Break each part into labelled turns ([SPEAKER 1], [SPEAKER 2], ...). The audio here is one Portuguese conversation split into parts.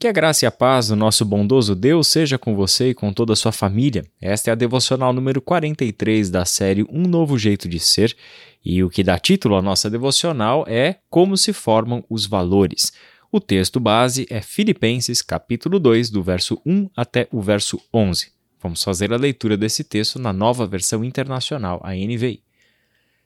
[SPEAKER 1] Que a graça e a paz do nosso bondoso Deus seja com você e com toda a sua família. Esta é a devocional número 43 da série Um Novo Jeito de Ser, e o que dá título à nossa devocional é Como se formam os valores. O texto base é Filipenses, capítulo 2, do verso 1 até o verso 11. Vamos fazer a leitura desse texto na nova versão internacional, a NVI.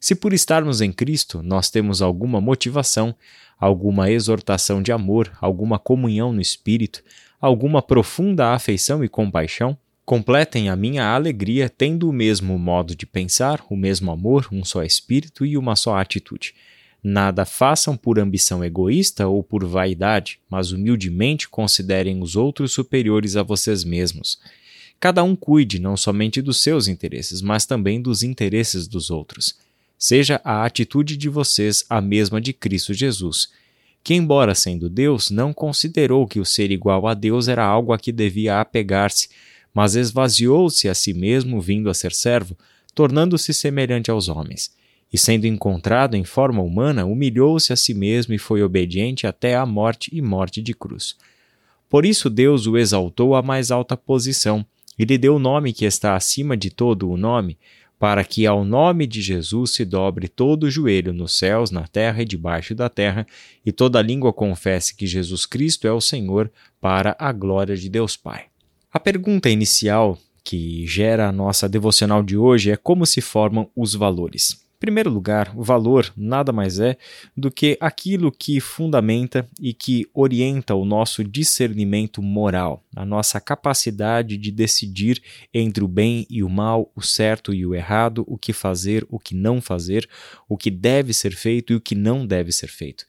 [SPEAKER 1] Se por estarmos em Cristo nós temos alguma motivação, alguma exortação de amor, alguma comunhão no Espírito, alguma profunda afeição e compaixão, completem a minha alegria tendo o mesmo modo de pensar, o mesmo amor, um só espírito e uma só atitude. Nada façam por ambição egoísta ou por vaidade, mas humildemente considerem os outros superiores a vocês mesmos. Cada um cuide não somente dos seus interesses, mas também dos interesses dos outros seja a atitude de vocês a mesma de Cristo Jesus, que, embora sendo Deus, não considerou que o ser igual a Deus era algo a que devia apegar-se, mas esvaziou-se a si mesmo, vindo a ser servo, tornando-se semelhante aos homens. E sendo encontrado em forma humana, humilhou-se a si mesmo e foi obediente até à morte e morte de cruz. Por isso Deus o exaltou à mais alta posição e lhe deu o nome que está acima de todo o nome, para que ao nome de Jesus se dobre todo o joelho nos céus, na terra e debaixo da terra, e toda língua confesse que Jesus Cristo é o Senhor, para a glória de Deus Pai. A pergunta inicial que gera a nossa devocional de hoje é como se formam os valores primeiro lugar, o valor nada mais é do que aquilo que fundamenta e que orienta o nosso discernimento moral, a nossa capacidade de decidir entre o bem e o mal, o certo e o errado, o que fazer, o que não fazer, o que deve ser feito e o que não deve ser feito.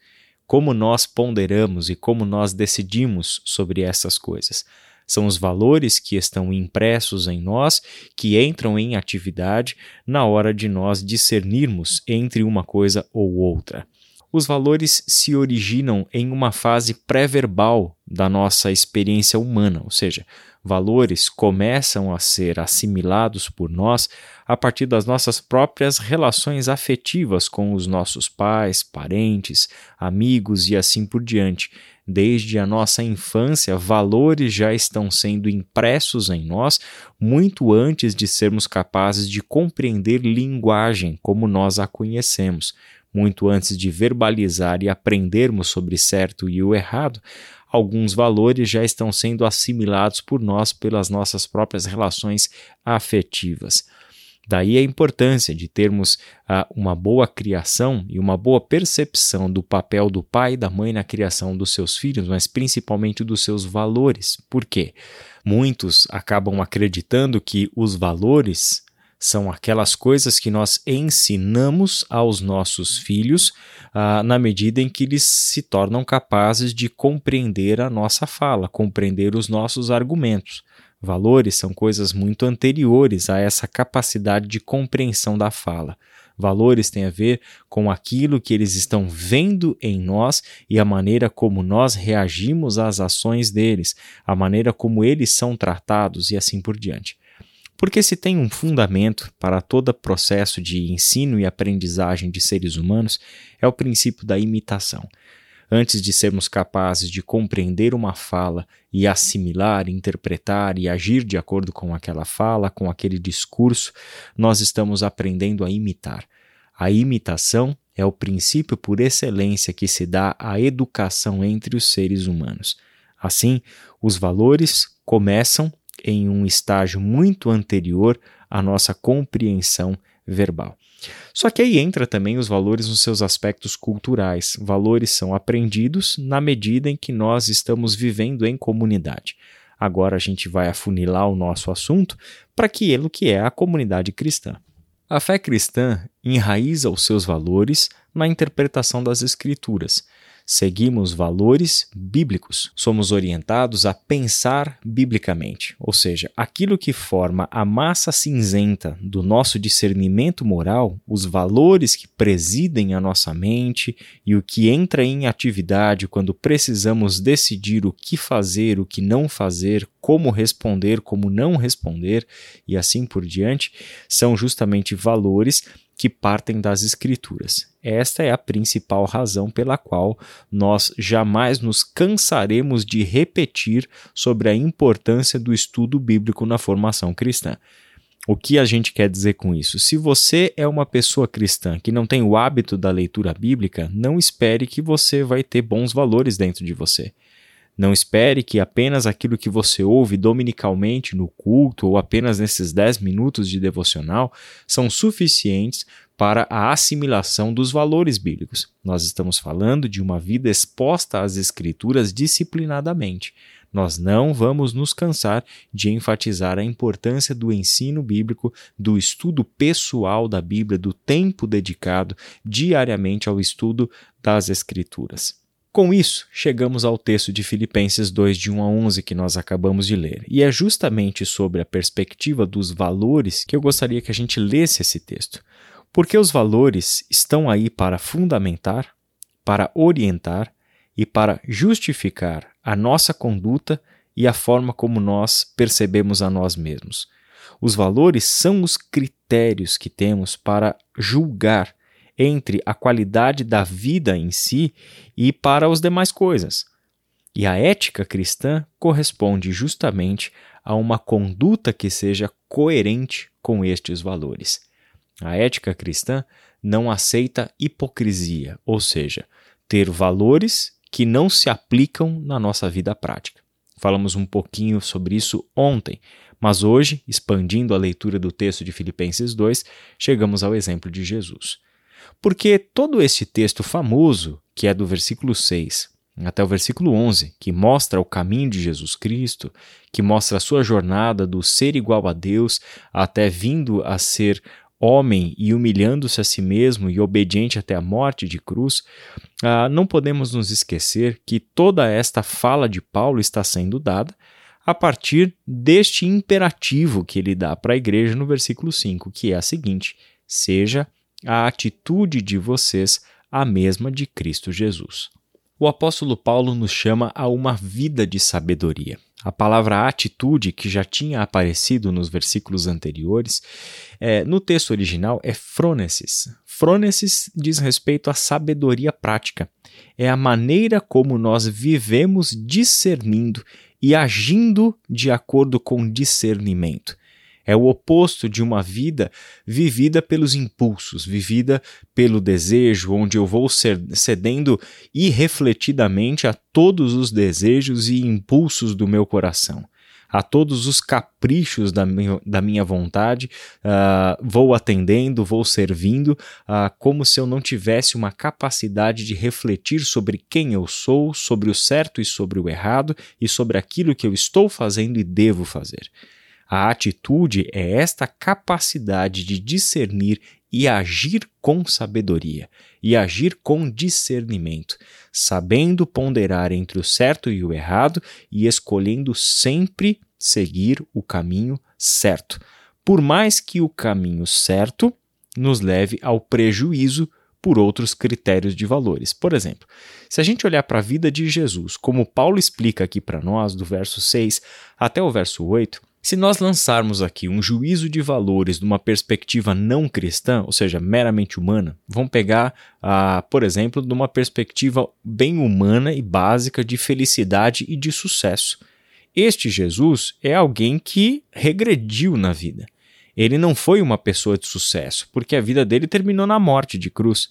[SPEAKER 1] Como nós ponderamos e como nós decidimos sobre essas coisas. São os valores que estão impressos em nós que entram em atividade na hora de nós discernirmos entre uma coisa ou outra. Os valores se originam em uma fase pré-verbal da nossa experiência humana, ou seja, valores começam a ser assimilados por nós a partir das nossas próprias relações afetivas com os nossos pais, parentes, amigos e assim por diante. Desde a nossa infância, valores já estão sendo impressos em nós muito antes de sermos capazes de compreender linguagem como nós a conhecemos. Muito antes de verbalizar e aprendermos sobre certo e o errado, alguns valores já estão sendo assimilados por nós pelas nossas próprias relações afetivas. Daí a importância de termos uh, uma boa criação e uma boa percepção do papel do pai e da mãe na criação dos seus filhos, mas principalmente dos seus valores. Por quê? Muitos acabam acreditando que os valores são aquelas coisas que nós ensinamos aos nossos filhos uh, na medida em que eles se tornam capazes de compreender a nossa fala, compreender os nossos argumentos. Valores são coisas muito anteriores a essa capacidade de compreensão da fala. Valores têm a ver com aquilo que eles estão vendo em nós e a maneira como nós reagimos às ações deles, a maneira como eles são tratados e assim por diante. Porque se tem um fundamento para todo processo de ensino e aprendizagem de seres humanos, é o princípio da imitação. Antes de sermos capazes de compreender uma fala e assimilar, interpretar e agir de acordo com aquela fala, com aquele discurso, nós estamos aprendendo a imitar. A imitação é o princípio por excelência que se dá à educação entre os seres humanos. Assim, os valores começam em um estágio muito anterior à nossa compreensão verbal. Só que aí entra também os valores nos seus aspectos culturais. Valores são aprendidos na medida em que nós estamos vivendo em comunidade. Agora a gente vai afunilar o nosso assunto para aquilo que é a comunidade cristã. A fé cristã enraiza os seus valores na interpretação das Escrituras seguimos valores bíblicos. Somos orientados a pensar biblicamente, ou seja, aquilo que forma a massa cinzenta do nosso discernimento moral, os valores que presidem a nossa mente e o que entra em atividade quando precisamos decidir o que fazer, o que não fazer, como responder, como não responder e assim por diante, são justamente valores que partem das Escrituras. Esta é a principal razão pela qual nós jamais nos cansaremos de repetir sobre a importância do estudo bíblico na formação cristã. O que a gente quer dizer com isso? Se você é uma pessoa cristã que não tem o hábito da leitura bíblica, não espere que você vai ter bons valores dentro de você. Não espere que apenas aquilo que você ouve dominicalmente no culto ou apenas nesses 10 minutos de devocional são suficientes para a assimilação dos valores bíblicos. Nós estamos falando de uma vida exposta às Escrituras disciplinadamente. Nós não vamos nos cansar de enfatizar a importância do ensino bíblico, do estudo pessoal da Bíblia, do tempo dedicado diariamente ao estudo das Escrituras. Com isso, chegamos ao texto de Filipenses 2, de 1 a 11, que nós acabamos de ler. E é justamente sobre a perspectiva dos valores que eu gostaria que a gente lesse esse texto. Porque os valores estão aí para fundamentar, para orientar e para justificar a nossa conduta e a forma como nós percebemos a nós mesmos. Os valores são os critérios que temos para julgar entre a qualidade da vida em si e para as demais coisas. E a ética cristã corresponde justamente a uma conduta que seja coerente com estes valores. A ética cristã não aceita hipocrisia, ou seja, ter valores que não se aplicam na nossa vida prática. Falamos um pouquinho sobre isso ontem, mas hoje, expandindo a leitura do texto de Filipenses 2, chegamos ao exemplo de Jesus. Porque todo esse texto famoso, que é do versículo 6 até o versículo 11, que mostra o caminho de Jesus Cristo, que mostra a sua jornada do ser igual a Deus até vindo a ser homem e humilhando-se a si mesmo e obediente até a morte de cruz, ah, não podemos nos esquecer que toda esta fala de Paulo está sendo dada a partir deste imperativo que ele dá para a igreja no versículo 5, que é a seguinte: seja a atitude de vocês a mesma de Cristo Jesus. O apóstolo Paulo nos chama a uma vida de sabedoria. A palavra atitude, que já tinha aparecido nos versículos anteriores, é, no texto original é phronesis. Phronesis diz respeito à sabedoria prática. É a maneira como nós vivemos discernindo e agindo de acordo com discernimento. É o oposto de uma vida vivida pelos impulsos, vivida pelo desejo, onde eu vou cedendo irrefletidamente a todos os desejos e impulsos do meu coração a todos os caprichos da minha, da minha vontade, uh, vou atendendo, vou servindo, uh, como se eu não tivesse uma capacidade de refletir sobre quem eu sou, sobre o certo e sobre o errado e sobre aquilo que eu estou fazendo e devo fazer. A atitude é esta capacidade de discernir e agir com sabedoria, e agir com discernimento, sabendo ponderar entre o certo e o errado e escolhendo sempre seguir o caminho certo, por mais que o caminho certo nos leve ao prejuízo por outros critérios de valores. Por exemplo, se a gente olhar para a vida de Jesus, como Paulo explica aqui para nós, do verso 6 até o verso 8, se nós lançarmos aqui um juízo de valores de uma perspectiva não cristã, ou seja, meramente humana, vamos pegar, ah, por exemplo, de uma perspectiva bem humana e básica de felicidade e de sucesso. Este Jesus é alguém que regrediu na vida. Ele não foi uma pessoa de sucesso, porque a vida dele terminou na morte de cruz.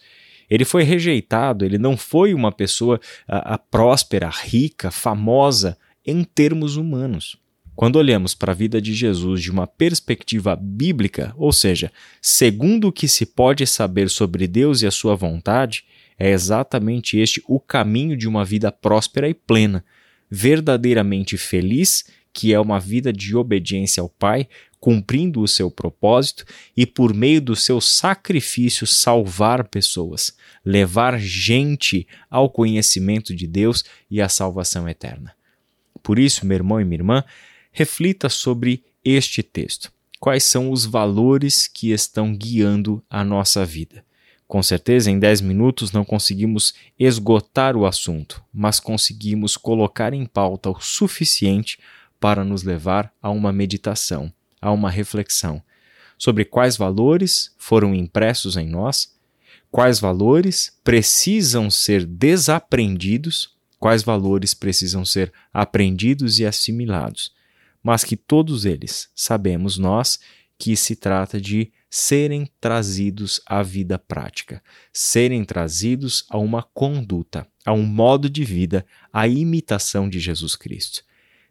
[SPEAKER 1] Ele foi rejeitado, ele não foi uma pessoa a, a próspera, rica, famosa em termos humanos. Quando olhamos para a vida de Jesus de uma perspectiva bíblica, ou seja, segundo o que se pode saber sobre Deus e a sua vontade, é exatamente este o caminho de uma vida próspera e plena, verdadeiramente feliz, que é uma vida de obediência ao Pai, cumprindo o seu propósito e, por meio do seu sacrifício, salvar pessoas, levar gente ao conhecimento de Deus e à salvação eterna. Por isso, meu irmão e minha irmã, reflita sobre este texto. Quais são os valores que estão guiando a nossa vida? Com certeza, em 10 minutos não conseguimos esgotar o assunto, mas conseguimos colocar em pauta o suficiente para nos levar a uma meditação, a uma reflexão sobre quais valores foram impressos em nós, quais valores precisam ser desaprendidos, quais valores precisam ser aprendidos e assimilados, mas que todos eles sabemos nós que se trata de serem trazidos à vida prática, serem trazidos a uma conduta, a um modo de vida, a imitação de Jesus Cristo.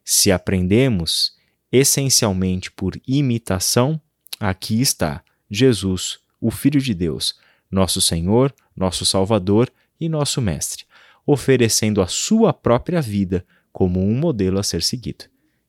[SPEAKER 1] Se aprendemos essencialmente por imitação, aqui está Jesus, o Filho de Deus, nosso Senhor, nosso Salvador e nosso Mestre, oferecendo a sua própria vida como um modelo a ser seguido.